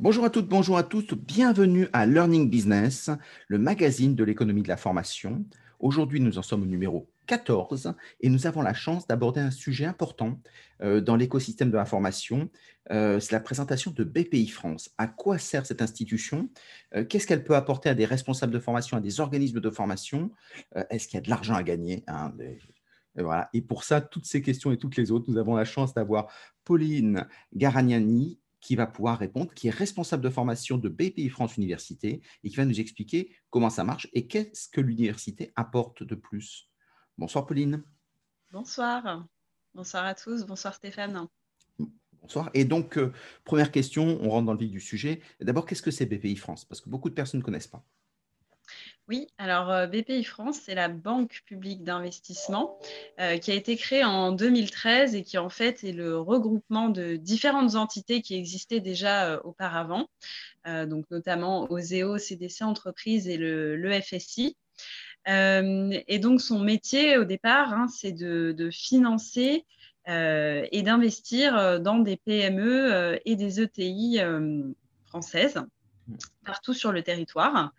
Bonjour à toutes, bonjour à tous, bienvenue à Learning Business, le magazine de l'économie de la formation. Aujourd'hui, nous en sommes au numéro 14 et nous avons la chance d'aborder un sujet important euh, dans l'écosystème de la formation. Euh, c'est la présentation de BPI France. À quoi sert cette institution? Euh, Qu'est-ce qu'elle peut apporter à des responsables de formation, à des organismes de formation? Est-ce qu'il y a de l'argent à gagner hein, et, voilà. et pour ça, toutes ces questions et toutes les autres, nous avons la chance d'avoir Pauline Garagnani, qui va pouvoir répondre, qui est responsable de formation de BPI France Université et qui va nous expliquer comment ça marche et qu'est-ce que l'université apporte de plus. Bonsoir Pauline. Bonsoir. Bonsoir à tous. Bonsoir Stéphane. Bonsoir. Et donc, euh, première question, on rentre dans le vif du sujet. D'abord, qu'est-ce que c'est BPI France? Parce que beaucoup de personnes ne connaissent pas. Oui, alors euh, BPI France, c'est la banque publique d'investissement euh, qui a été créée en 2013 et qui en fait est le regroupement de différentes entités qui existaient déjà euh, auparavant, donc notamment OSEO, CDC Entreprises et le, et donc son métier au départ, hein, c'est de, financer et d'investir dans des PME et des ETI françaises partout sur le territoire.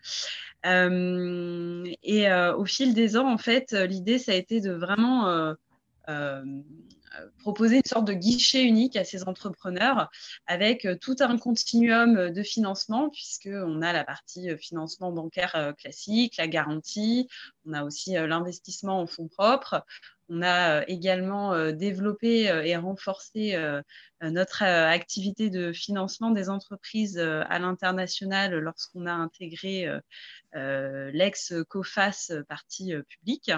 Euh, et euh, au fil des ans, en fait, l'idée, ça a été de vraiment euh, proposer une sorte de guichet unique à ces entrepreneurs avec tout un continuum de financement, puisqu'on a la partie financement bancaire classique, la garantie, on a aussi l'investissement en fonds propres, on a également développé et renforcé notre activité de financement des entreprises à l'international lorsqu'on a intégré l'ex-COFAS partie publique.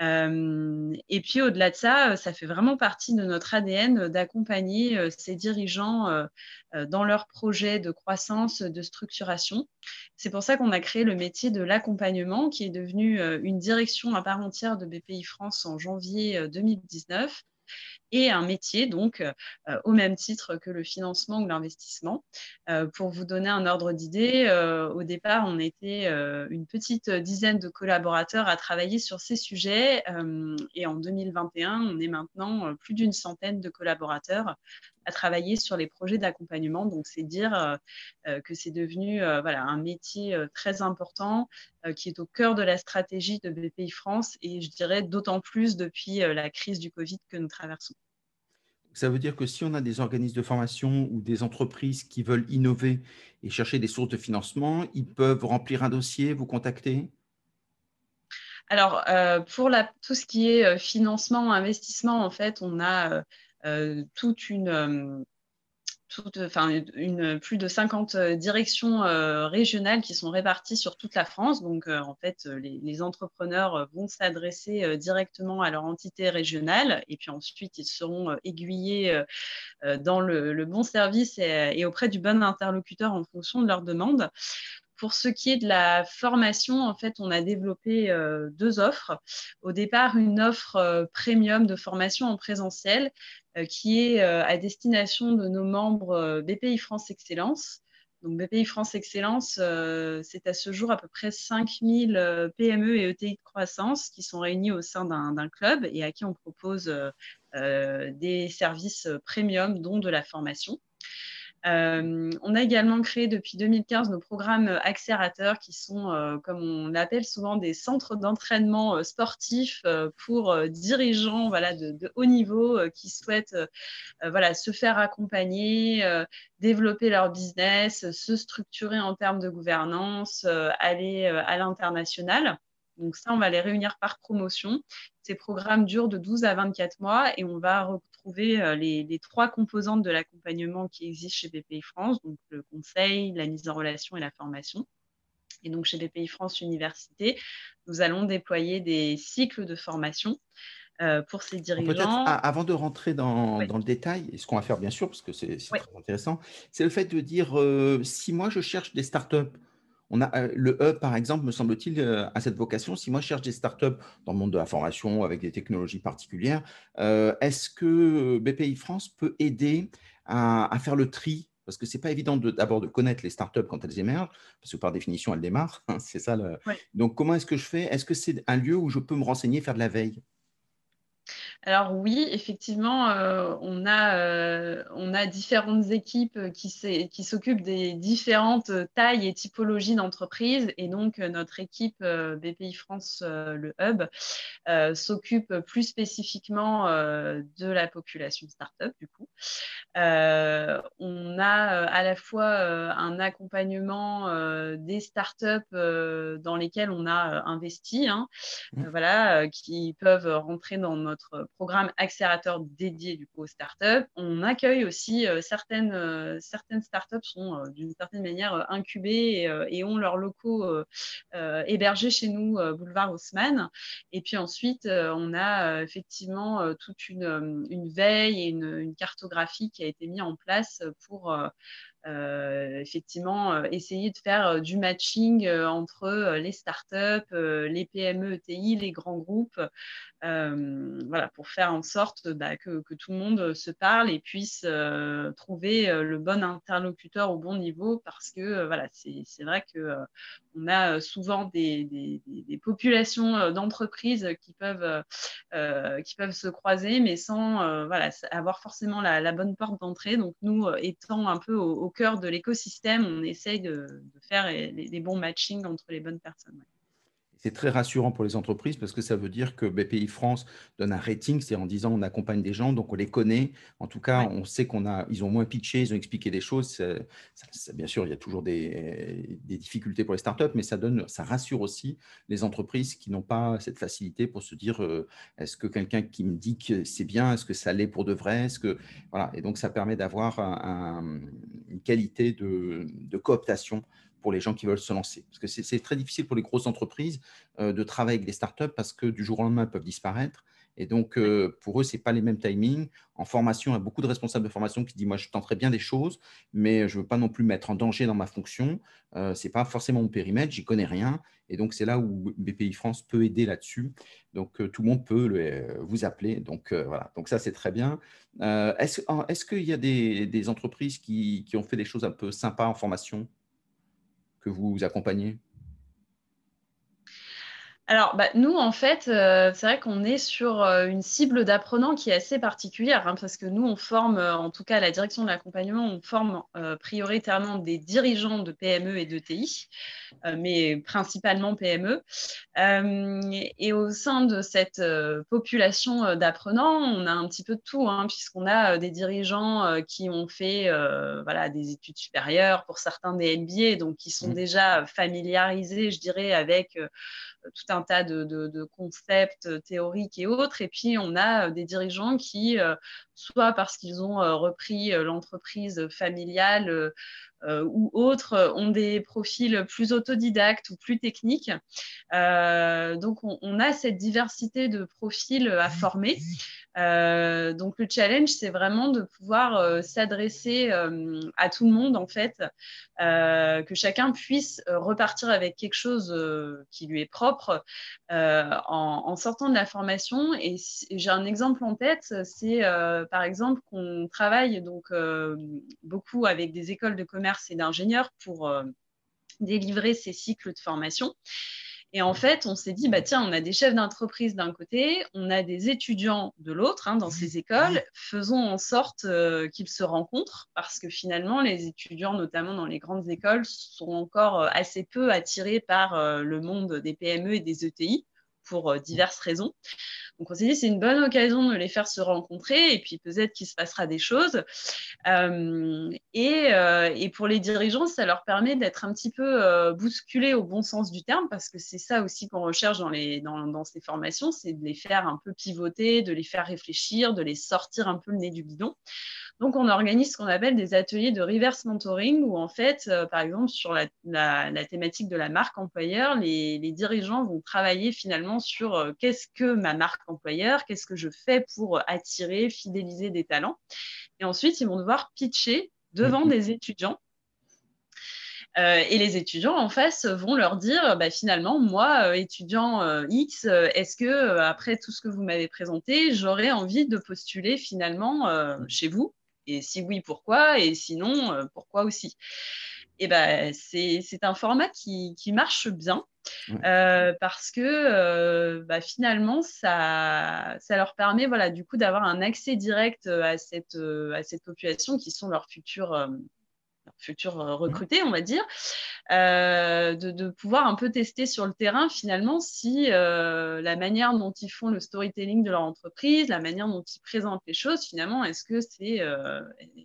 et puis au-delà de ça, ça fait vraiment partie de notre ADN d'accompagner ces dirigeants dans leurs projets de croissance, de structuration. C'est pour ça qu'on a créé le métier de l'accompagnement qui est devenu une direction à part entière de BPI France en janvier 2019 et un métier, donc euh, au même titre que le financement ou l'investissement. Euh, pour vous donner un ordre d'idée, euh, au départ, on était une petite dizaine de collaborateurs à travailler sur ces sujets et en 2021, on est maintenant plus d'une centaine de collaborateurs à travailler sur les projets d'accompagnement. Donc, c'est dire que c'est devenu voilà, un métier très important qui est au cœur de la stratégie de BPI France et je dirais d'autant plus depuis la crise du Covid que nous traversons. Ça veut dire que si on a des organismes de formation ou des entreprises qui veulent innover et chercher des sources de financement, ils peuvent remplir un dossier, vous contacter? Alors, euh, pour tout ce qui est euh, financement, investissement, en fait, on a euh, toute une une, plus de 50 euh, directions euh, régionales qui sont réparties sur toute la France. Donc, euh, en fait, les, entrepreneurs vont s'adresser directement à leur entité régionale et puis ensuite, ils seront aiguillés dans le, bon service et, auprès du bon interlocuteur en fonction de leur demande. Pour ce qui est de la formation, en fait, on a développé deux offres. Au départ, une offre premium de formation en présentiel euh, qui est euh, à destination de nos membres euh, BPI France Excellence. Donc BPI France Excellence, c'est à ce jour à peu près 5000 PME et ETI de croissance qui sont réunis au sein d'un club et à qui on propose des services premium, dont de la formation. Euh, on a également créé depuis 2015 nos programmes accélérateurs qui sont, euh, comme on l'appelle souvent, des centres d'entraînement euh, sportifs pour dirigeants voilà, de, haut niveau qui souhaitent se faire accompagner, développer leur business, se structurer en termes de gouvernance, aller à l'international. Donc ça, on va les réunir par promotion. Ces programmes durent de 12 à 24 mois et on va retrouver euh, les, trois composantes de l'accompagnement qui existent chez BPI France, donc le conseil, la mise en relation et la formation. Et donc chez BPI France Université, nous allons déployer des cycles de formation euh, pour ces dirigeants. avant de rentrer dans, le détail, et ce qu'on va faire bien sûr, parce que c'est très intéressant, c'est le fait de dire euh, si moi je cherche des startups on a, euh, le E, par exemple, me semble-t-il, euh, a cette vocation. Si moi je cherche des startups dans le monde de la formation avec des technologies particulières, euh, est-ce que BPI France peut aider à, faire le tri? Parce que ce n'est pas évident d'abord de, connaître les startups quand elles émergent, parce que par définition, elles démarrent. Hein, c'est ça. Le... Donc, comment est-ce que je fais? Est-ce que c'est un lieu où je peux me renseigner, faire de la veille? Alors oui, effectivement, euh, on, a, euh, on a différentes équipes qui, qui s'occupent des différentes tailles et typologies d'entreprises. Et donc, notre équipe BPI France, le Hub, s'occupe plus spécifiquement de la population startup, du coup. on a à la fois un accompagnement des startups dans lesquelles on a investi, hein, mmh. voilà, qui peuvent rentrer dans notre programme accélérateur dédié du coup aux startups. On accueille aussi euh, certaines, euh, certaines startups sont euh, d'une certaine manière incubées et, ont leurs locaux hébergés chez nous, boulevard Haussmann. Et puis ensuite, on a effectivement toute une, veille et une, cartographie qui a été mise en place pour effectivement euh, essayer de faire euh, du matching entre les startups, les PME, ETI, les grands groupes, voilà, pour faire en sorte bah, que, tout le monde se parle et puisse trouver le bon interlocuteur au bon niveau parce que voilà, c'est vrai que on a souvent des, populations d'entreprises qui peuvent qui peuvent se croiser mais sans voilà, avoir forcément la, bonne porte d'entrée. Donc nous étant un peu au cœur de l'écosystème, on essaye de, faire les, bons matchings entre les bonnes personnes. C'est très rassurant pour les entreprises parce que ça veut dire que BPI France donne un rating, c'est en disant on accompagne des gens, donc on les connaît. En tout cas, on sait qu'on a, ils ont moins pitché, ils ont expliqué des choses. bien sûr, il y a toujours des, difficultés pour les startups, mais ça donne, ça rassure aussi les entreprises qui n'ont pas cette facilité pour se dire euh, est-ce que quelqu'un qui me dit que c'est bien, est-ce que ça l'est pour de vrai, est-ce que voilà. Et donc ça permet d'avoir une qualité de, de cooptation pour les gens qui veulent se lancer. Parce que c'est très difficile pour les grosses entreprises euh, de travailler avec des startups parce que du jour au lendemain, elles peuvent disparaître. Et donc, euh, pour eux, ce n'est pas les mêmes timings. En formation, il y a beaucoup de responsables de formation qui disent, moi, je tenterai bien des choses, mais je ne veux pas non plus mettre en danger dans ma fonction. Euh, ce n'est pas forcément mon périmètre, j'y connais rien. Et donc, c'est là où BPI France peut aider là-dessus. Donc, tout le monde peut vous appeler. Donc, voilà. Donc, ça, c'est très bien. Est-ce est qu'il y a des, entreprises qui, ont fait des choses un peu sympas en formation? Vous accompagnez? Alors, bah, nous, en fait, euh, c'est vrai qu'on est sur euh, une cible d'apprenants qui est assez particulière, hein, parce que nous, on forme, euh, en tout cas à la direction de l'accompagnement, on forme prioritairement des dirigeants de PME et de TI, mais principalement PME. et au sein de cette population d'apprenants, on a un petit peu de tout, hein, puisqu'on a des dirigeants qui ont fait voilà, des études supérieures, pour certains des MBA, donc qui sont mmh. déjà familiarisés, je dirais, avec tout un tas de, concepts théoriques et autres. Et puis, on a euh, des dirigeants qui, euh, soit parce qu'ils ont euh, repris l'entreprise familiale, ou autres ont des profils plus autodidactes ou plus techniques. donc, on, a cette diversité de profils à former. Euh, donc le challenge, c'est vraiment de pouvoir euh, s'adresser euh, à tout le monde en fait, que chacun puisse repartir avec quelque chose qui lui est propre en, sortant de la formation. Et j'ai un exemple en tête, c'est par exemple qu'on travaille donc beaucoup avec des écoles de commerce et d'ingénieurs pour délivrer ces cycles de formation. Et en fait, on s'est dit, bah, tiens, on a des chefs d'entreprise d'un côté, on a des étudiants de l'autre hein, dans ces écoles. Faisons en sorte euh, qu'ils se rencontrent parce que finalement, les étudiants, notamment dans les grandes écoles, sont encore euh, assez peu attirés par euh, le monde des PME et des ETI pour diverses raisons. Donc on s'est dit c'est une bonne occasion de les faire se rencontrer et puis peut-être qu'il se passera des choses. Euh, euh, et, pour les dirigeants, ça leur permet d'être un petit peu euh, bousculés au bon sens du terme parce que c'est ça aussi qu'on recherche dans, les, dans, dans ces formations, c'est de les faire un peu pivoter, de les faire réfléchir, de les sortir un peu le nez du bidon. Donc, on organise ce qu'on appelle des ateliers de reverse mentoring où, en fait, euh, par exemple, sur la, thématique de la marque employeur, les, dirigeants vont travailler finalement sur euh, qu'est-ce que ma marque employeur, qu'est-ce que je fais pour attirer, fidéliser des talents. Et ensuite, ils vont devoir pitcher devant mhm. des étudiants euh, et les étudiants en face vont leur dire, bah, finalement, moi, étudiant X, est-ce que après tout ce que vous m'avez présenté, j'aurais envie de postuler finalement chez vous? Et si oui, pourquoi Et sinon, euh, pourquoi aussi Et ben, c'est un format qui, marche bien. parce que bah, finalement, ça, ça leur permet voilà, du coup d'avoir un accès direct à cette, à cette population qui sont leurs futurs futurs euh, mmh. recrutés, on va dire, euh, de, pouvoir un peu tester sur le terrain finalement si euh, la manière dont ils font le storytelling de leur entreprise, la manière dont ils présentent les choses, finalement, est-ce que c'est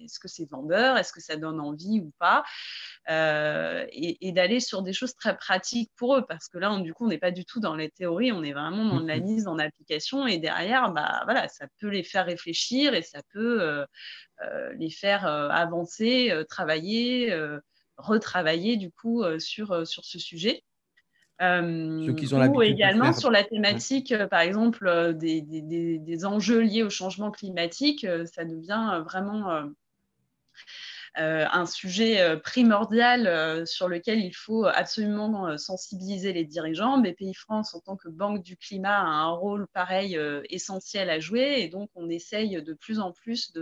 est-ce que c'est vendeur, est-ce que ça donne envie ou pas, et, d'aller sur des choses très pratiques pour eux, parce que là, on, du coup, on n'est pas du tout dans les théories, on est vraiment dans la mmh mise en application, et derrière, bah voilà, ça peut les faire réfléchir et ça peut les faire euh, avancer, euh, travailler, retravailler du coup sur, sur ce sujet. ou également sur la thématique, par exemple, des, des, des, enjeux liés au changement climatique, ça devient vraiment euh, un sujet euh, primordial euh, sur lequel il faut absolument sensibiliser les dirigeants. BPI France, en tant que banque du climat, a un rôle pareil essentiel à jouer et donc on essaye de plus en plus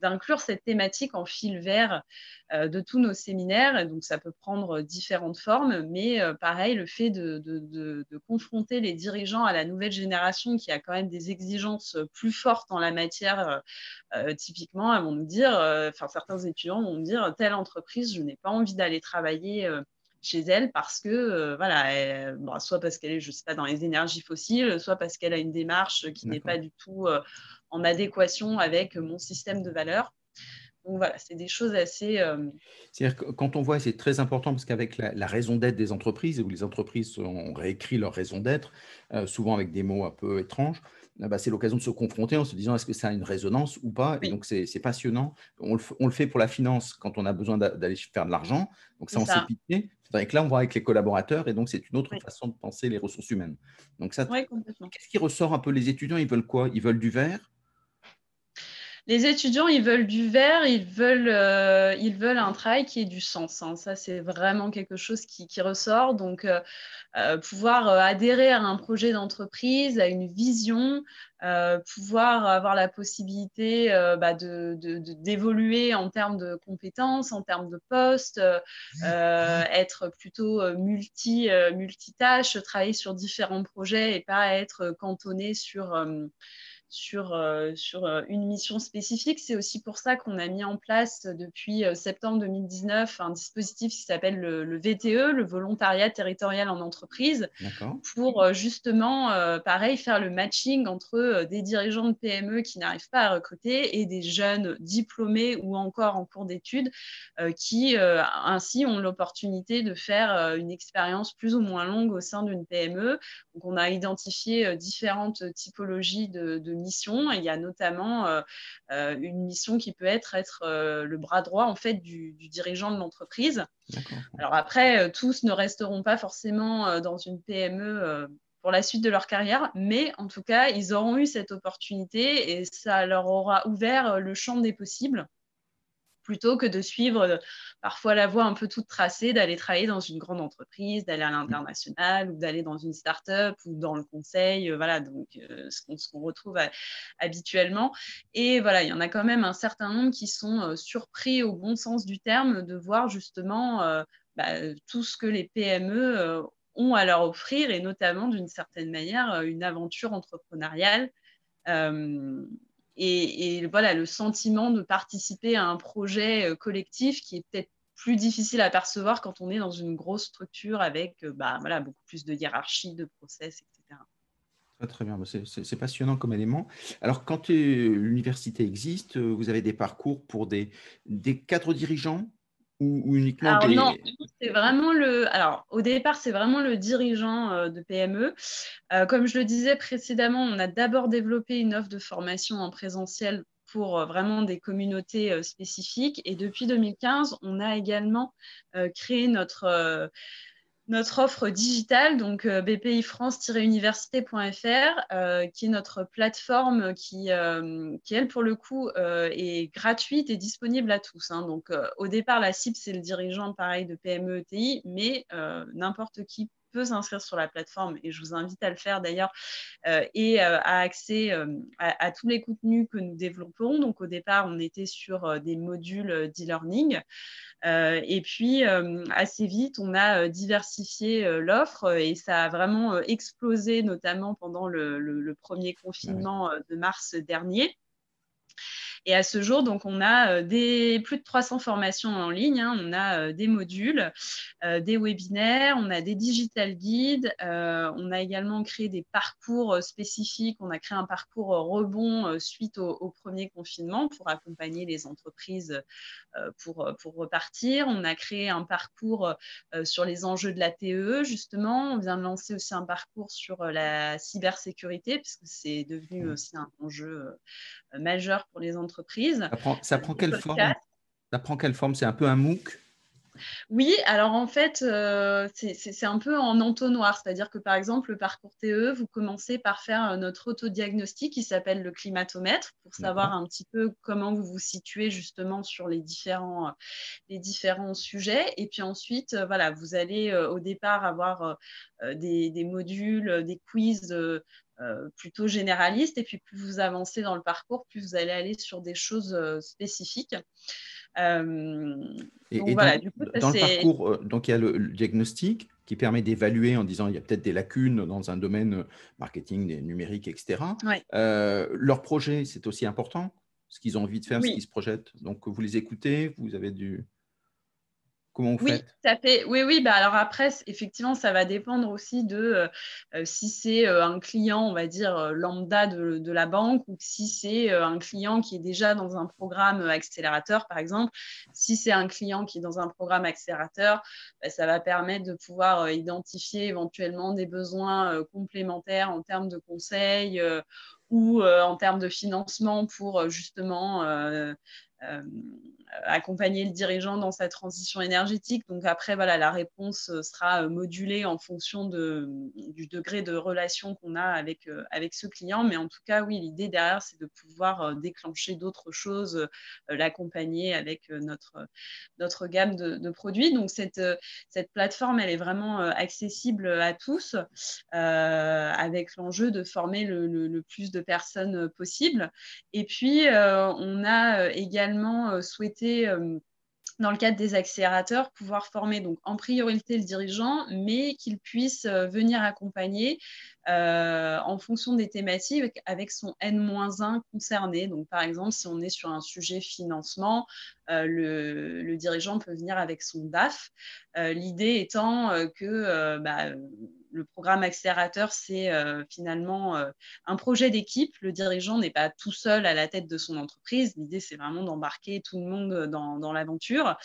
d'inclure cette thématique en fil vert de tous nos séminaires. Et donc ça peut prendre différentes formes, mais pareil, le fait de, de, confronter les dirigeants à la nouvelle génération qui a quand même des exigences plus fortes en la matière, typiquement, elles vont dire, enfin certains étudiants vont me dire telle entreprise, je n'ai pas envie d'aller travailler euh, chez elle parce que, euh, voilà, soit parce qu'elle est, je sais pas, dans les énergies fossiles, soit parce qu'elle a une démarche qui n'est pas du tout euh, en adéquation avec mon système de valeurs. Donc voilà, c'est des choses assez. C'est-à-dire que quand on voit, c'est très important parce qu'avec la, raison d'être des entreprises, où les entreprises ont réécrit leur raison d'être, souvent avec des mots un peu étranges, ah bah, c'est l'occasion de se confronter en se disant est-ce que ça a une résonance ou pas? Et donc, c'est passionnant. On le, fait pour la finance quand on a besoin d'aller faire de l'argent. Donc, ça, on s'est piqué. C'est que là, on voit avec les collaborateurs et donc, c'est une autre façon de penser les ressources humaines. Donc, ça, qu'est-ce qui ressort un peu? Les étudiants, ils veulent quoi? Ils veulent du vert les étudiants, ils veulent du vert, ils veulent, euh, ils veulent un travail qui ait du sens. Hein. Ça, c'est vraiment quelque chose qui, ressort. Donc, euh, euh, pouvoir adhérer à un projet d'entreprise, à une vision, pouvoir avoir la possibilité bah, d'évoluer de, en termes de compétences, en termes de postes, être plutôt multi, multitâche, travailler sur différents projets et pas être cantonné sur sur, euh, sur euh, une mission spécifique. C'est aussi pour ça qu'on a mis en place depuis euh, septembre 2019 un dispositif qui s'appelle le, VTE, le volontariat territorial en entreprise, pour justement, pareil, faire le matching entre des dirigeants de PME qui n'arrivent pas à recruter et des jeunes diplômés ou encore en cours d'études qui ainsi ont l'opportunité de faire une expérience plus ou moins longue au sein d'une PME. Donc on a identifié différentes typologies de, de il y a notamment euh, euh, une mission qui peut être être euh, le bras droit en fait du, dirigeant de l'entreprise. Alors après, tous ne resteront pas forcément dans une PME pour la suite de leur carrière, mais en tout cas, ils auront eu cette opportunité et ça leur aura ouvert le champ des possibles plutôt que de suivre euh, parfois la voie un peu toute tracée, d'aller travailler dans une grande entreprise, d'aller à l'international ou d'aller dans une start-up ou dans le conseil, euh, voilà, donc euh, ce qu'on retrouve habituellement. Et voilà, il y en a quand même un certain nombre qui sont surpris au bon sens du terme de voir justement bah, tout ce que les PME ont à leur offrir et notamment d'une certaine manière une aventure entrepreneuriale et, voilà, le sentiment de participer à un projet euh, collectif qui est peut-être plus difficile à percevoir quand on est dans une grosse structure avec euh, bah, beaucoup plus de hiérarchie, de process, etc. Très, bien, bah, c'est passionnant comme élément. Alors, quand euh, l'université existe, vous avez des parcours pour des, des cadres dirigeants ou, uniquement Alors, non, c'est vraiment le. Alors, au départ, c'est vraiment le dirigeant euh, de PME. Euh, comme je le disais précédemment, on a d'abord développé une offre de formation en présentiel pour euh, vraiment des communautés spécifiques. Et depuis 2015, on a également créé notre notre offre digitale, donc euh, bpifrance-université.fr, euh, qui est notre plateforme qui, euh, elle, pour le coup, est gratuite et disponible à tous. Hein. Donc, au départ, la cible, c'est le dirigeant, pareil, de PME ETI, mais n'importe qui peut s'inscrire sur la plateforme et je vous invite à le faire d'ailleurs et à accès à, tous les contenus que nous développons. Donc au départ, on était sur des modules d'e-learning. et puis, assez vite, on a diversifié l'offre et ça a vraiment explosé, notamment pendant le premier confinement de mars dernier. Et à ce jour, donc, on a euh, des, plus de 300 formations en ligne. Hein. On a euh, des modules, euh, des webinaires, on a des digital guides. on a également créé des parcours spécifiques. On a créé un parcours rebond suite au, premier confinement pour accompagner les entreprises pour, pour repartir. On a créé un parcours sur les enjeux de la TE, justement. On vient de lancer aussi un parcours sur la cybersécurité, puisque c'est devenu mmh. aussi un enjeu majeur pour les entreprises ça prend, quelle forme? Ça prend quelle forme? C'est un peu un MOOC? Oui, alors en fait, euh, c'est un peu en entonnoir, c'est-à-dire que par exemple, le parcours TE, vous commencez par faire euh, notre autodiagnostic qui s'appelle le climatomètre pour savoir un petit peu comment vous vous situez justement sur les différents, euh, les différents sujets. Et puis ensuite, voilà, vous allez au départ avoir des, des, modules, des quiz euh, plutôt généraliste. Et puis, plus vous avancez dans le parcours, plus vous allez aller sur des choses euh, spécifiques. Euh, et, donc, voilà, du coup, dans le parcours, donc il y a le, diagnostic qui permet d'évaluer en disant il y a peut-être des lacunes dans un domaine marketing, numérique, etc. leur projet, c'est aussi important, ce qu'ils ont envie de faire, ce qu'ils se projettent. Donc, vous les écoutez, vous avez du Comment vous oui, faites fait. Oui, oui. Bah alors après, effectivement, ça va dépendre aussi de euh, euh, si c'est euh, un client, on va dire lambda de, la banque, ou si c'est un client qui est déjà dans un programme accélérateur, par exemple. Si c'est un client qui est dans un programme accélérateur, bah, ça va permettre de pouvoir identifier éventuellement des besoins complémentaires en termes de conseils ou en termes de financement pour justement accompagner le dirigeant dans sa transition énergétique. Donc après, voilà, la réponse euh, sera euh, modulée en fonction du degré de relation qu'on a avec, euh, avec ce client. Mais en tout cas, oui, l'idée derrière, c'est de pouvoir déclencher d'autres choses, l'accompagner avec notre, notre gamme de, produits. Donc cette, cette plateforme, elle est vraiment accessible à tous, avec l'enjeu de former le, plus de personnes possible. Et puis, on a également souhaité euh, dans le cadre des accélérateurs, pouvoir former donc en priorité le dirigeant, mais qu'il puisse euh, venir accompagner euh, en fonction des thématiques avec son N-1 concerné. Donc, par exemple, si on est sur un sujet financement, le, dirigeant peut venir avec son DAF. L'idée étant que bah, le programme accélérateur, c'est euh, finalement euh, un projet d'équipe. Le dirigeant n'est pas tout seul à la tête de son entreprise. L'idée, c'est vraiment d'embarquer tout le monde dans, l'aventure.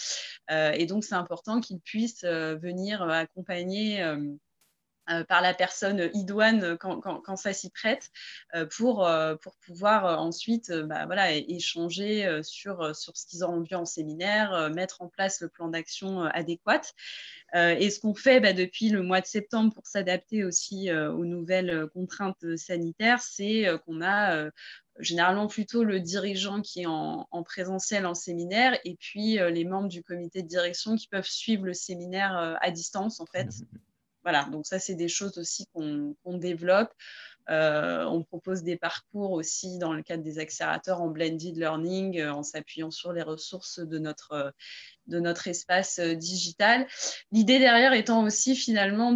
Euh, et donc, c'est important qu'il puisse venir accompagner euh, par la personne idoine quand, ça s'y prête euh, pour, euh, pour pouvoir ensuite bah, voilà, échanger sur, sur ce qu'ils ont vu en séminaire, mettre en place le plan d'action adéquat. et ce qu'on fait bah, depuis le mois de septembre pour s'adapter aussi aux nouvelles contraintes sanitaires, c'est qu'on a généralement plutôt le dirigeant qui est en, présentiel en séminaire et puis les membres du comité de direction qui peuvent suivre le séminaire à distance en fait. Voilà, donc ça, c'est des choses aussi qu'on développe. Euh, on propose des parcours aussi dans le cadre des accélérateurs en blended learning, euh, en s'appuyant sur les ressources de notre, euh, de notre espace digital. L'idée derrière étant aussi finalement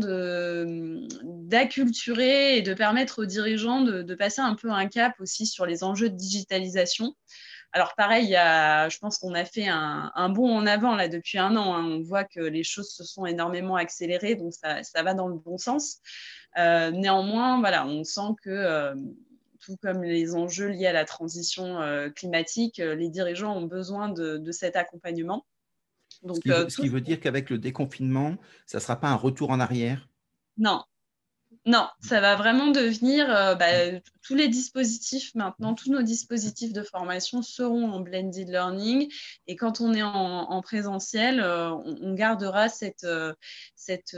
d'acculturer et de permettre aux dirigeants de, de, passer un peu un cap aussi sur les enjeux de digitalisation. Alors pareil, je pense qu'on a fait un, bond en avant là depuis un an. Hein. On voit que les choses se sont énormément accélérées, donc ça, va dans le bon sens. Euh, néanmoins, voilà, on sent que euh, tout comme les enjeux liés à la transition euh, climatique, les dirigeants ont besoin de, cet accompagnement. Donc, ce, qui veut, ce qui veut dire qu'avec le déconfinement, ça ne sera pas un retour en arrière? Non, non, ça va vraiment devenir euh, bah, tous les dispositifs maintenant, tous nos dispositifs de formation seront en blended learning. Et quand on est en, présentiel, euh, on, gardera cette, euh, cette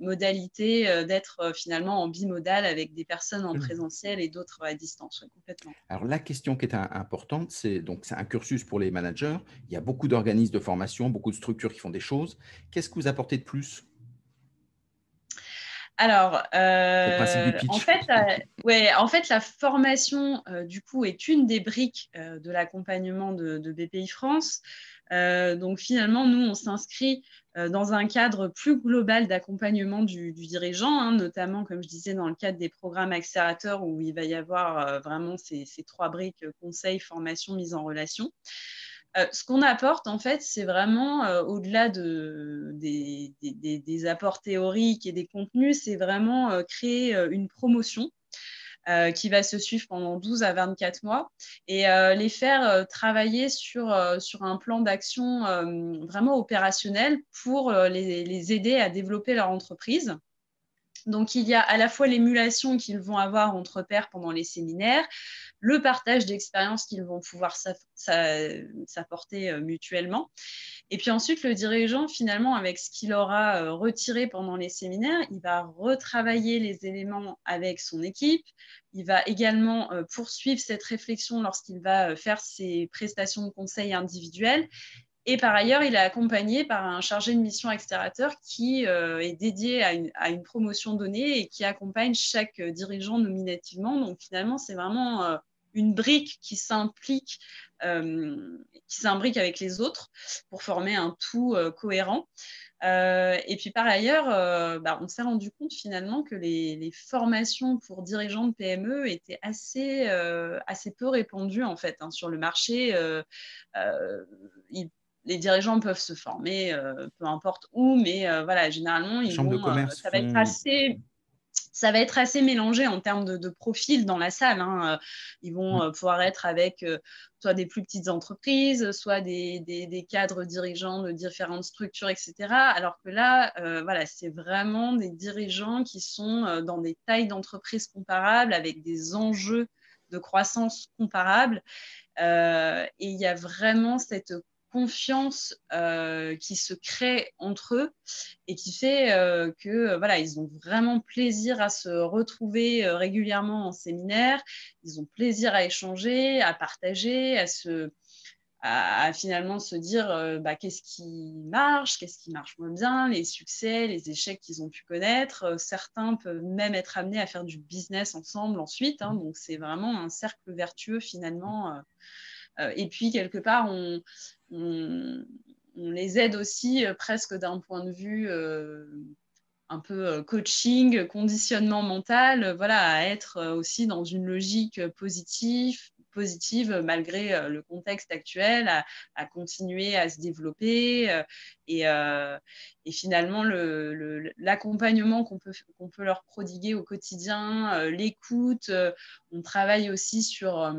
modalité d'être finalement en bimodal avec des personnes en mmh. présentiel et d'autres à distance. complètement. Alors la question qui est importante, c'est donc c'est un cursus pour les managers. Il y a beaucoup d'organismes de formation, beaucoup de structures qui font des choses. Qu'est-ce que vous apportez de plus? Alors, euh, en, fait, ouais, en fait, la formation, euh, du coup, est une des briques euh, de l'accompagnement de, BPI France. donc, finalement, nous, on s'inscrit dans un cadre plus global d'accompagnement du, dirigeant, hein, notamment, comme je disais, dans le cadre des programmes accélérateurs où il va y avoir vraiment ces, ces, trois briques conseil, formation, mise en relation. Euh, ce qu'on apporte, en fait, c'est vraiment, euh, au-delà de, des, apports théoriques et des contenus, c'est vraiment euh, créer une promotion qui va se suivre pendant 12 à 24 mois et les faire travailler sur, un plan d'action vraiment opérationnel pour les, aider à développer leur entreprise. Donc, il y a à la fois l'émulation qu'ils vont avoir entre pairs pendant les séminaires, le partage d'expériences qu'ils vont pouvoir s'apporter euh, mutuellement. Et puis ensuite, le dirigeant, finalement, avec ce qu'il aura euh, retiré pendant les séminaires, il va retravailler les éléments avec son équipe. Il va également euh, poursuivre cette réflexion lorsqu'il va faire ses prestations de conseil individuelles. Et par ailleurs, il est accompagné par un chargé de mission accélérateur qui euh, est dédié à une, promotion donnée et qui accompagne chaque dirigeant nominativement. Donc finalement, c'est vraiment euh, une brique qui s'implique, euh, qui s'imbrique avec les autres pour former un tout cohérent. et puis par ailleurs, bah, on s'est rendu compte finalement que les, formations pour dirigeants de PME étaient assez, assez peu répandues en fait hein, sur le marché les dirigeants peuvent se former, euh, peu importe où, mais euh, voilà, généralement, ils vont, euh, ça va être assez ça va être assez mélangé en termes de, profil dans la salle. Hein. Ils vont pouvoir être avec soit des plus petites entreprises, soit des, cadres dirigeants de différentes structures, etc. Alors que là, voilà, c'est vraiment des dirigeants qui sont dans des tailles d'entreprises comparables, avec des enjeux de croissance comparables. et il y a vraiment cette confiance euh, qui se crée entre eux et qui fait euh, que euh, voilà ils ont vraiment plaisir à se retrouver régulièrement en séminaire ils ont plaisir à échanger à partager à se à, finalement se dire bah, qu'est-ce qui marche, qu'est-ce qui marche moins bien, les succès, les échecs qu'ils ont pu connaître. certains peuvent même être amenés à faire du business ensemble ensuite. Hein. donc c'est vraiment un cercle vertueux finalement. et puis quelque part, on, on, les aide aussi euh, presque d'un point de vue euh, un peu euh, coaching, conditionnement mental, voilà, à être aussi dans une logique positive, positive malgré le contexte actuel, à, continuer à se développer. et, finalement, l'accompagnement qu'on peut, qu'on peut leur prodiguer au quotidien, l'écoute, on travaille aussi sur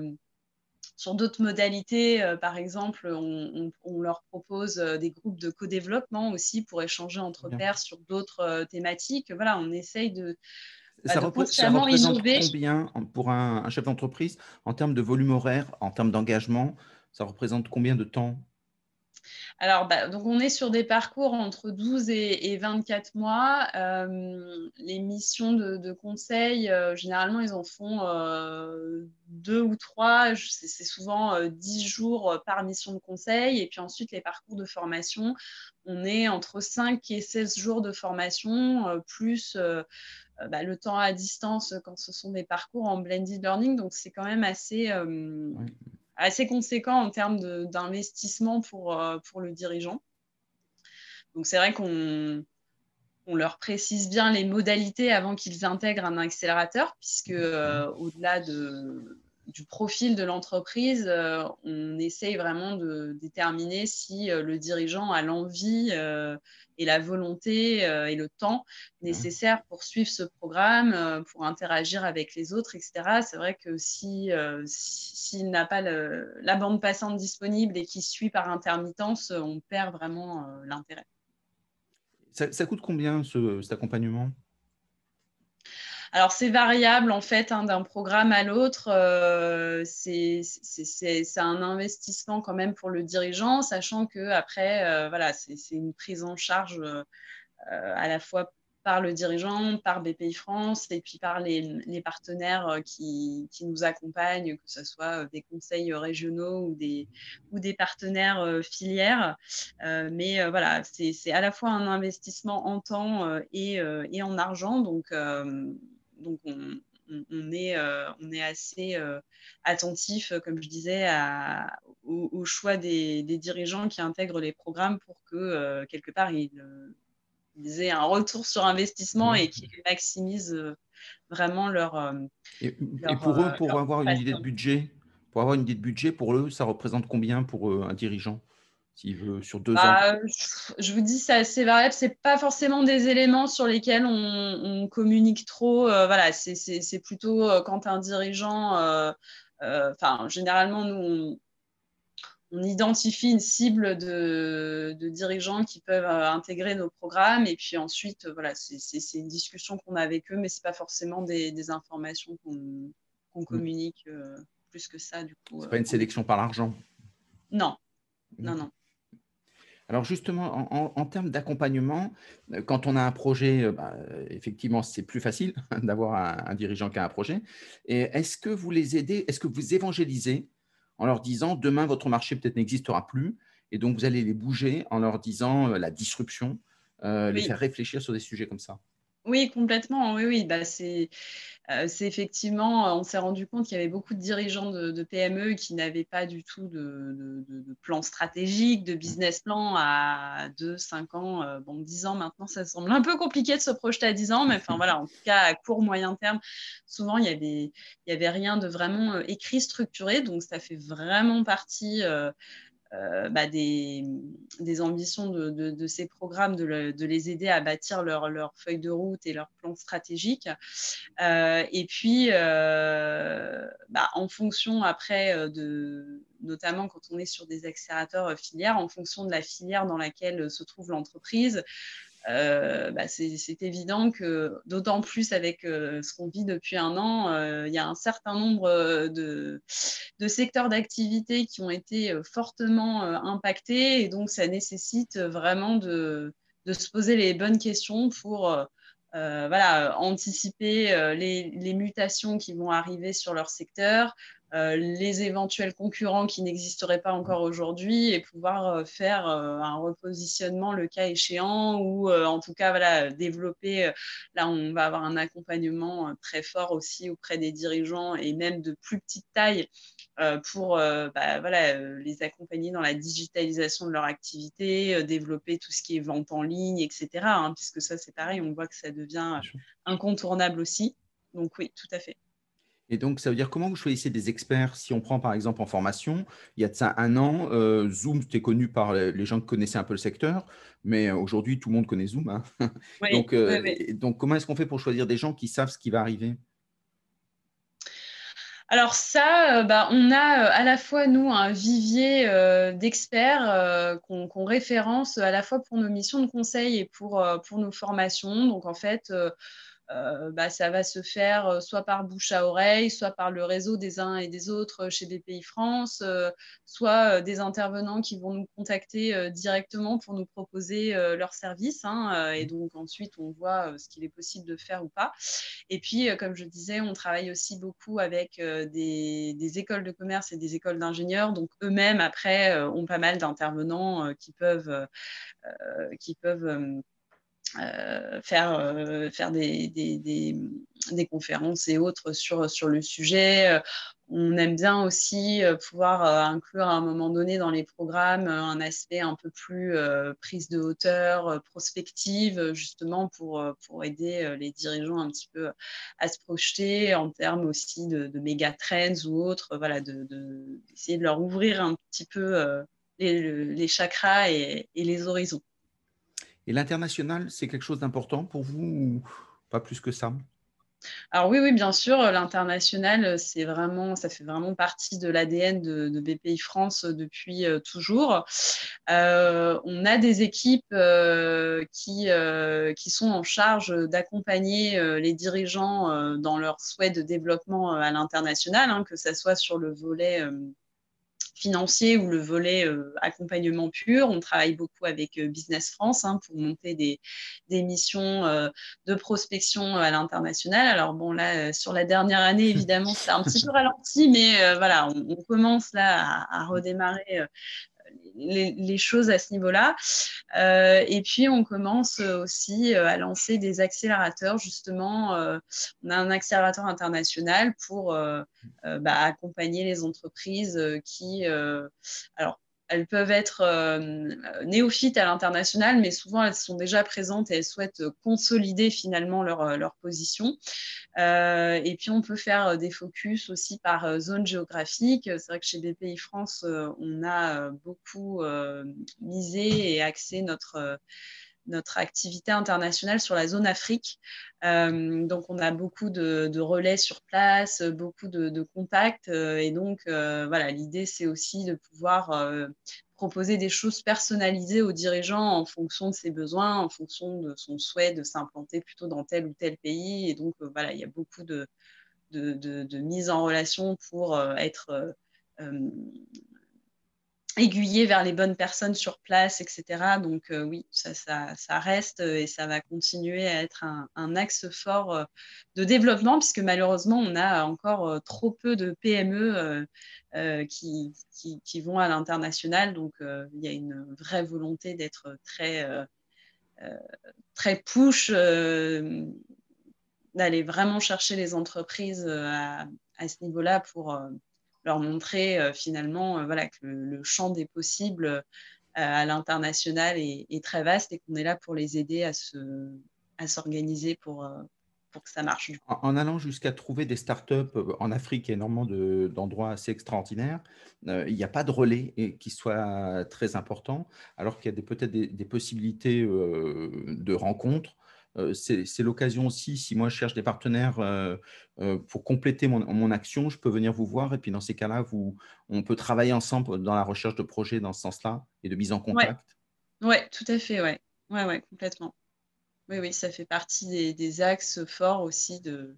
sur d'autres modalités, euh, par exemple, on, leur propose euh, des groupes de co-développement aussi pour échanger entre pairs sur d'autres euh, thématiques. Voilà, on essaye de, bah, ça, représente combien pour un chef d'entreprise en termes de volume horaire, en termes d'engagement Ça représente combien de temps alors, bah, donc on est sur des parcours entre 12 et, 24 mois. Euh, les missions de, conseil, euh, généralement, ils en font euh, deux ou trois. C'est souvent 10 jours par mission de conseil. Et puis ensuite, les parcours de formation, on est entre 5 et 16 jours de formation, plus bah, le temps à distance quand ce sont des parcours en blended learning. Donc, c'est quand même assez assez conséquent en termes d'investissement pour, euh, pour le dirigeant. Donc c'est vrai qu'on on leur précise bien les modalités avant qu'ils intègrent un accélérateur, puisque euh, au-delà de, du profil de l'entreprise, euh, on essaye vraiment de déterminer si euh, le dirigeant a l'envie euh, et la volonté et le temps nécessaire pour suivre ce programme, pour interagir avec les autres, etc. C'est vrai que s'il n'a pas la bande passante disponible et qu'il suit par intermittence, on perd vraiment l'intérêt. Ça, coûte combien cet accompagnement? Alors, c'est variable en fait hein, d'un programme à l'autre. Euh, c'est un investissement quand même pour le dirigeant, sachant que après, euh, voilà, c'est une prise en charge euh, à la fois par le dirigeant, par BPI France et puis par les, partenaires qui, nous accompagnent, que ce soit des conseils régionaux ou des, ou des partenaires filières. mais voilà, c'est à la fois un investissement en temps et, et en argent. Donc, donc on, on, est, euh, on est assez euh, attentif, comme je disais, au, choix des, dirigeants qui intègrent les programmes pour que, euh, quelque part, ils, aient un retour sur investissement et qu'ils maximisent vraiment leur. Et, pour eux, pour avoir une idée de budget, pour avoir une idée de budget, pour eux, ça représente combien pour un dirigeant? Veut sur deux bah, ans Je vous dis, c'est assez variable. Ce pas forcément des éléments sur lesquels on, communique trop. Euh, voilà, c'est plutôt euh, quand un dirigeant. Euh, enfin, généralement, nous, on, identifie une cible de, dirigeants qui peuvent intégrer nos programmes. Et puis ensuite, voilà, c'est une discussion qu'on a avec eux, mais ce pas forcément des, informations qu'on mm. communique plus que ça. Du coup, c'est pas une sélection par l'argent Non, non, non. Alors justement, en, termes d'accompagnement, euh, quand on a un projet, euh, bah, effectivement, c'est plus facile d'avoir un, dirigeant qui a un projet. Et est-ce que vous les aidez, est-ce que vous évangélisez en leur disant demain votre marché peut-être n'existera plus, et donc vous allez les bouger en leur disant euh, la disruption, les faire réfléchir sur des sujets comme ça? Oui, complètement. Oui, oui. Bah, c'est, euh, c'est effectivement, on s'est rendu compte qu'il y avait beaucoup de dirigeants de, PME qui n'avaient pas du tout de, plan stratégique, de business plan à 2, 5 ans. Euh, bon, 10 ans maintenant, ça semble un peu compliqué de se projeter à 10 ans, mais enfin voilà, en tout cas, à court, moyen terme, souvent, il n'y avait, il y avait rien de vraiment euh, écrit, structuré. Donc, ça fait vraiment partie. Euh, bah, des, ambitions de, ces programmes, de, les aider à bâtir leur, leur, feuille de route et leur plan stratégique. Euh, et puis, euh, bah, en fonction après de, notamment quand on est sur des accélérateurs filières, en fonction de la filière dans laquelle se trouve l'entreprise, euh, bah, c'est évident que, d'autant plus avec euh, ce qu'on vit depuis un an, euh, il y a un certain nombre de, secteurs d'activité qui ont été fortement impactés et donc ça nécessite vraiment de, se poser les bonnes questions pour anticiper les, mutations qui vont arriver sur leur secteur, euh, les éventuels concurrents qui n'existeraient pas encore aujourd'hui et pouvoir euh, faire euh, un repositionnement le cas échéant ou en tout cas voilà, développer. là, on va avoir un accompagnement très fort aussi auprès des dirigeants et même de plus petite taille pour bah, voilà, les accompagner dans la digitalisation de leur activité, développer tout ce qui est vente en ligne, etc. Hein, puisque ça, c'est pareil, on voit que ça devient incontournable aussi. Donc oui, tout à fait. Et donc, ça veut dire comment vous choisissez des experts? Si on prend par exemple en formation, il y a de ça un an, euh, Zoom, c'était connu par les gens qui connaissaient un peu le secteur, mais aujourd'hui, tout le monde connaît Zoom. Hein. donc, euh, donc, comment est-ce qu'on fait pour choisir des gens qui savent ce qui va arriver? Alors ça, euh, bah, on a à la fois, nous, un vivier d'experts qu'on référence à la fois pour nos missions de conseil et pour, pour nos formations. Donc en fait, euh, bah, ça va se faire euh, soit par bouche à oreille, soit par le réseau des uns et des autres chez BPI France, euh, soit des intervenants qui vont nous contacter directement pour nous proposer leurs services. Hein, et donc ensuite, on voit ce qu'il est possible de faire ou pas. Et puis, comme je disais, on travaille aussi beaucoup avec des, des, écoles de commerce et des écoles d'ingénieurs. Donc eux-mêmes, après, ont pas mal d'intervenants qui peuvent... qui peuvent euh, faire, euh, faire des, des, des, conférences et autres sur, sur le sujet. Euh, on aime bien aussi pouvoir inclure à un moment donné dans les programmes un aspect un peu plus prise de hauteur, prospective, justement pour, pour aider les dirigeants un petit peu à se projeter en termes aussi de, méga trends ou autres, voilà, d'essayer de, d'essayer de, leur ouvrir un petit peu les, chakras et les horizons. Et l'international, c'est quelque chose d'important pour vous ou pas plus que ça? Alors oui, oui, bien sûr, l'international, c'est vraiment, ça fait vraiment partie de l'ADN de, BPI France depuis euh, toujours. Euh, on a des équipes euh, qui, qui sont en charge d'accompagner les dirigeants dans leur souhait de développement à l'international, hein, que ce soit sur le volet financier ou le volet accompagnement pur. On travaille beaucoup avec Business France hein, pour monter des, des missions de prospection à l'international. Alors bon, là, sur la dernière année, évidemment, c'est un petit peu ralenti, mais voilà, on, commence là à, à redémarrer les, choses à ce niveau-là. Euh, et puis, on commence aussi euh, à lancer des accélérateurs, justement. Euh, on a un accélérateur international pour bah, accompagner les entreprises qui, alors, elles peuvent être néophytes à l'international, mais souvent elles sont déjà présentes et elles souhaitent consolider finalement leur, leur position. Euh, et puis, on peut faire des focus aussi par zone géographique. C'est vrai que chez BPI France, on a beaucoup misé et axé notre notre activité internationale sur la zone Afrique. donc, on a beaucoup de, relais sur place, beaucoup de, contacts. et donc, voilà, l'idée, c'est aussi de pouvoir proposer des choses personnalisées aux dirigeants en fonction de ses besoins, en fonction de son souhait de s'implanter plutôt dans tel ou tel pays. Et donc, euh, voilà, il y a beaucoup de, mise en relation pour euh, être euh, aiguillé vers les bonnes personnes sur place, etc. Donc euh, oui, ça, reste et ça va continuer à être un, axe fort euh, de développement, puisque malheureusement, on a encore euh, trop peu de PME qui, vont à l'international. Donc il y a une vraie volonté d'être très, très push, d'aller vraiment chercher les entreprises à, à ce niveau-là pour leur montrer euh, finalement euh, voilà, que le, champ des possibles euh, à l'international est, très vaste et qu'on est là pour les aider à, se, à s'organiser pour, pour que ça marche. En, allant jusqu'à trouver des startups en Afrique, énormément d'endroits assez extraordinaires. il n'y a pas de relais qui soit très important, alors qu'il y a peut-être des, possibilités de rencontres c'est l'occasion aussi, si moi je cherche des partenaires euh, euh, pour compléter mon, action, je peux venir vous voir et puis dans ces cas-là, on peut travailler ensemble dans la recherche de projets dans ce sens-là et de mise en contact. Oui, ouais, tout à fait, ouais. Ouais, ouais, complètement. Oui, oui, ça fait partie des axes forts aussi de,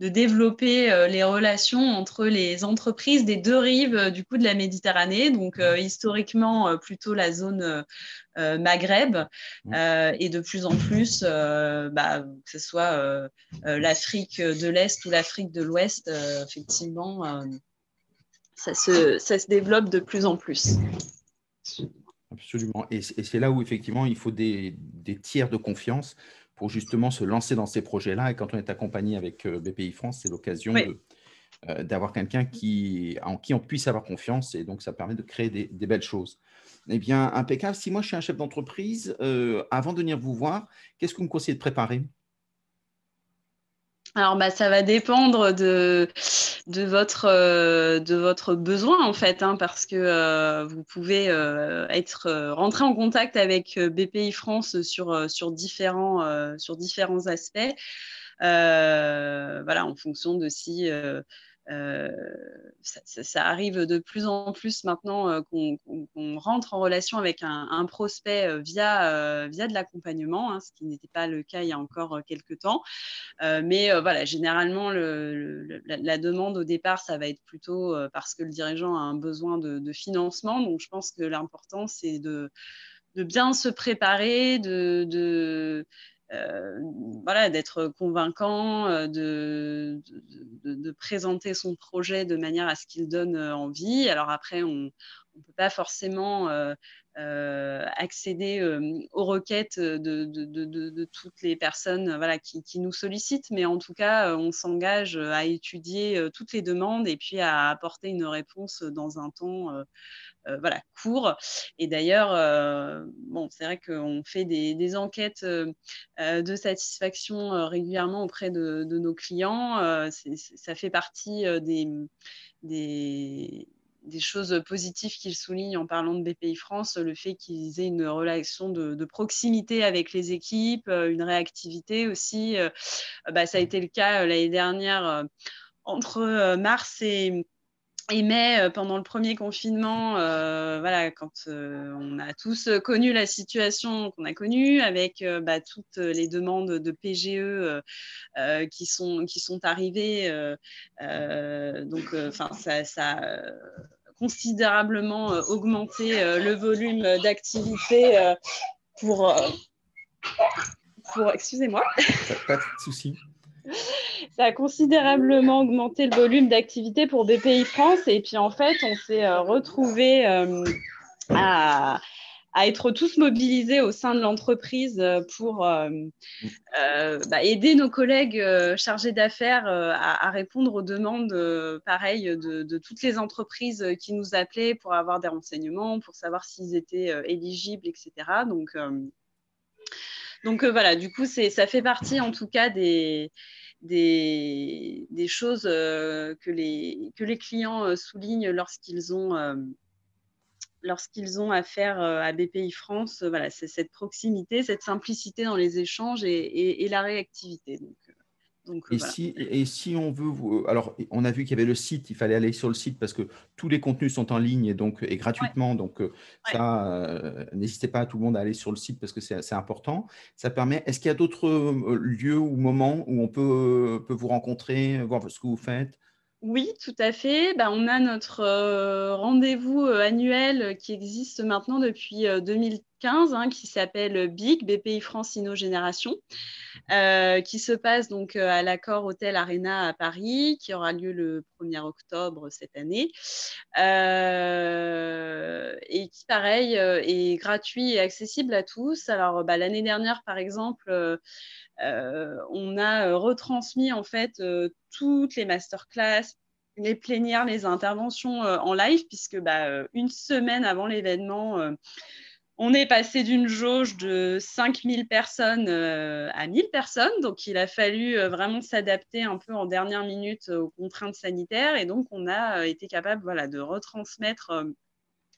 de développer euh, les relations entre les entreprises des deux rives euh, du coup de la Méditerranée, donc euh, historiquement plutôt la zone Maghreb, et de plus en plus, bah, que ce soit l'Afrique de l'Est ou l'Afrique de l'Ouest, effectivement, ça se, ça, se, développe de plus en plus. Absolument. Et c'est là où effectivement il faut des, des tiers de confiance pour justement se lancer dans ces projets-là. Et quand on est accompagné avec euh, BPI France, c'est l'occasion euh, d'avoir quelqu'un qui, en qui on puisse avoir confiance. Et donc, ça permet de créer des, belles choses. Eh bien, impeccable. Si moi, je suis un chef d'entreprise, euh, avant de venir vous voir, qu'est-ce que vous me conseillez de préparer? Alors, bah, ça va dépendre de, de, votre, euh, de votre besoin, en fait, hein, parce que euh, vous pouvez euh, être, rentrer en contact avec BPI France sur, sur, différents, sur différents aspects. voilà, en fonction de si euh, ça, arrive de plus en plus maintenant euh, qu'on rentre en relation avec un, prospect euh, via, via de l'accompagnement, hein, ce qui n'était pas le cas il y a encore quelques temps. mais voilà, généralement, la, demande au départ, ça va être plutôt parce que le dirigeant a un besoin de, financement. Donc, je pense que l'important, c'est de, bien se préparer, de, voilà, d'être convaincant, euh, de, de, présenter son projet de manière à ce qu'il donne euh, envie. Alors après, on ne peut pas forcément accéder aux requêtes de, toutes les personnes voilà, qui, nous sollicitent, mais en tout cas, on s'engage à étudier toutes les demandes et puis à apporter une réponse dans un temps euh, court. Et d'ailleurs, euh, bon, c'est vrai qu'on fait des, enquêtes euh, de satisfaction régulièrement auprès de, nos clients. ça fait partie des choses positives qu'ils soulignent en parlant de BPI France, le fait qu'ils aient une relation de, proximité avec les équipes, une réactivité aussi. Bah, ça a été le cas l'année dernière entre mars et, et mai, euh, pendant le premier confinement, euh, voilà, quand euh, on a tous connu la situation qu'on a connue, avec bah, toutes les demandes de PGE qui, sont, qui sont arrivées, donc, ça, ça considérablement augmenté le volume d'activité pour, pour excusez-moi. Pas de souci. Ça a considérablement augmenté le volume d'activité pour BPI France. Et puis, en fait, on s'est retrouvé à, à être tous mobilisés au sein de l'entreprise euh, pour euh, euh, bah, aider nos collègues chargés d'affaires à, répondre aux demandes pareilles de, toutes les entreprises qui nous appelaient pour avoir des renseignements, pour savoir s'ils étaient éligibles, etc. Donc, donc voilà, du coup, ça fait partie en tout cas des, choses que, les, que les clients soulignent lorsqu'ils ont affaire euh, à BPI France, euh, voilà, c'est cette proximité, cette simplicité dans les échanges et, la réactivité. Euh, et, si, et, si, on veut, vous, alors on a vu qu'il y avait le site, il fallait aller sur le site parce que tous les contenus sont en ligne et donc et gratuitement, donc ça, n'hésitez pas à tout le monde à aller sur le site parce que c'est important. Ça permet. Est-ce qu'il y a d'autres lieux ou moments où on peut, peut vous rencontrer, voir ce que vous faites? Oui, tout à fait. Bah, on a notre euh, rendez-vous euh, annuel qui existe maintenant depuis 2015, euh, hein, qui s'appelle BIG, BPI France Inno Génération, qui se passe donc à l'accord Hôtel Arena à Paris, qui aura lieu le 1er octobre cette année, et qui, pareil, est gratuit et accessible à tous. Alors, bah, l'année dernière, par exemple, on a retransmis en fait toutes les masterclass, les plénières, les interventions euh, en live, puisque bah, euh, une semaine avant l'événement, euh, on est passé d'une jauge de 5000 personnes à 1000 personnes. Donc, il a fallu vraiment s'adapter un peu en dernière minute aux contraintes sanitaires. Et donc, on a été capable de retransmettre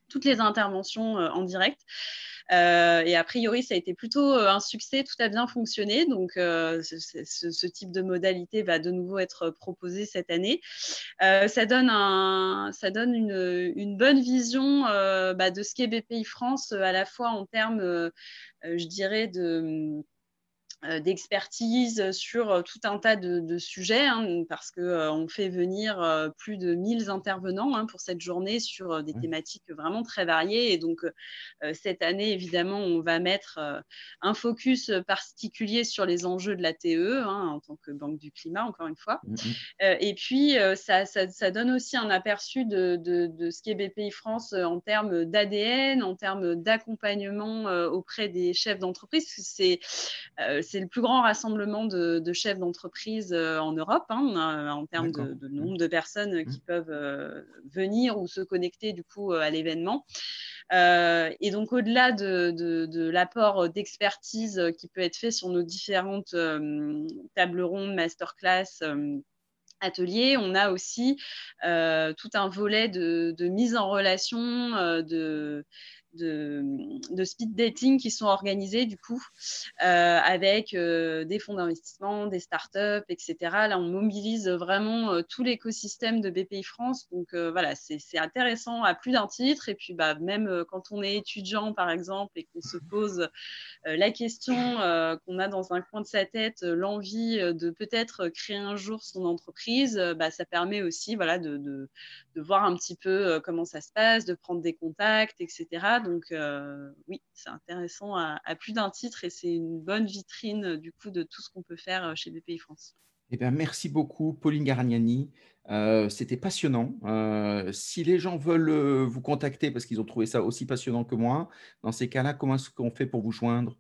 toutes les interventions en direct. Euh, et a priori, ça a été plutôt euh, un succès, tout a bien fonctionné. Donc, euh, ce, type de modalité va de nouveau être proposé cette année. ça donne, un, ça donne une, bonne vision bah, de ce qu'est BPI France, à la fois en termes, je dirais, de d'expertise sur euh, tout un tas de, sujets, hein, parce qu'on euh, fait venir plus de 1000 intervenants hein, pour cette journée sur des thématiques vraiment très variées. Et donc, cette année, évidemment, on va mettre un focus particulier sur les enjeux de la TE, hein, en tant que Banque du Climat, encore une fois. Mmh, mmh. et puis, ça, ça, donne aussi un aperçu de, de, de ce qu'est BPI France en termes d'ADN, en termes d'accompagnement auprès des chefs d'entreprise. C'est c'est le plus grand rassemblement de, chefs d'entreprise euh, en Europe, hein, euh, en termes de, nombre de personnes qui mmh. peuvent euh, venir ou se connecter du coup à l'événement. et donc, au-delà de, l'apport d'expertise qui peut être fait sur nos différentes tables rondes, masterclass, ateliers, on a aussi tout un volet de, mise en relation, de, de, speed dating qui sont organisés du coup euh, avec euh, des fonds d'investissement, des startups, etc. Là, on mobilise vraiment euh, tout l'écosystème de BPI France. Donc voilà, c'est intéressant à plus d'un titre. Et puis bah, même quand on est étudiant, par exemple, et qu'on se pose la question, qu'on a dans un coin de sa tête l'envie de peut-être créer un jour son entreprise, bah, ça permet aussi voilà, de, de, voir un petit peu comment ça se passe, de prendre des contacts, etc. Donc euh, oui, c'est intéressant à, plus d'un titre et c'est une bonne vitrine du coup de tout ce qu'on peut faire euh, chez BPI France. Eh bien, merci beaucoup, Pauline Garagnani. Euh, c'était passionnant. si les gens veulent vous contacter parce qu'ils ont trouvé ça aussi passionnant que moi, dans ces cas-là, comment est-ce qu'on fait pour vous joindre?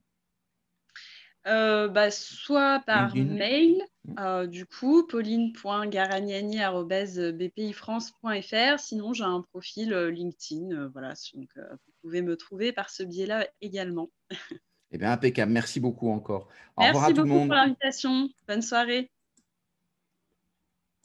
Euh, bah, soit par mail, mmh. euh, du coup, pauline.garagnani.bpifrance.fr. Sinon, j'ai un profil euh, LinkedIn. voilà, donc vous pouvez me trouver par ce biais-là également. Eh bien, impeccable. Merci beaucoup encore. Au Merci revoir à tout le monde. pour l'invitation. Bonne soirée.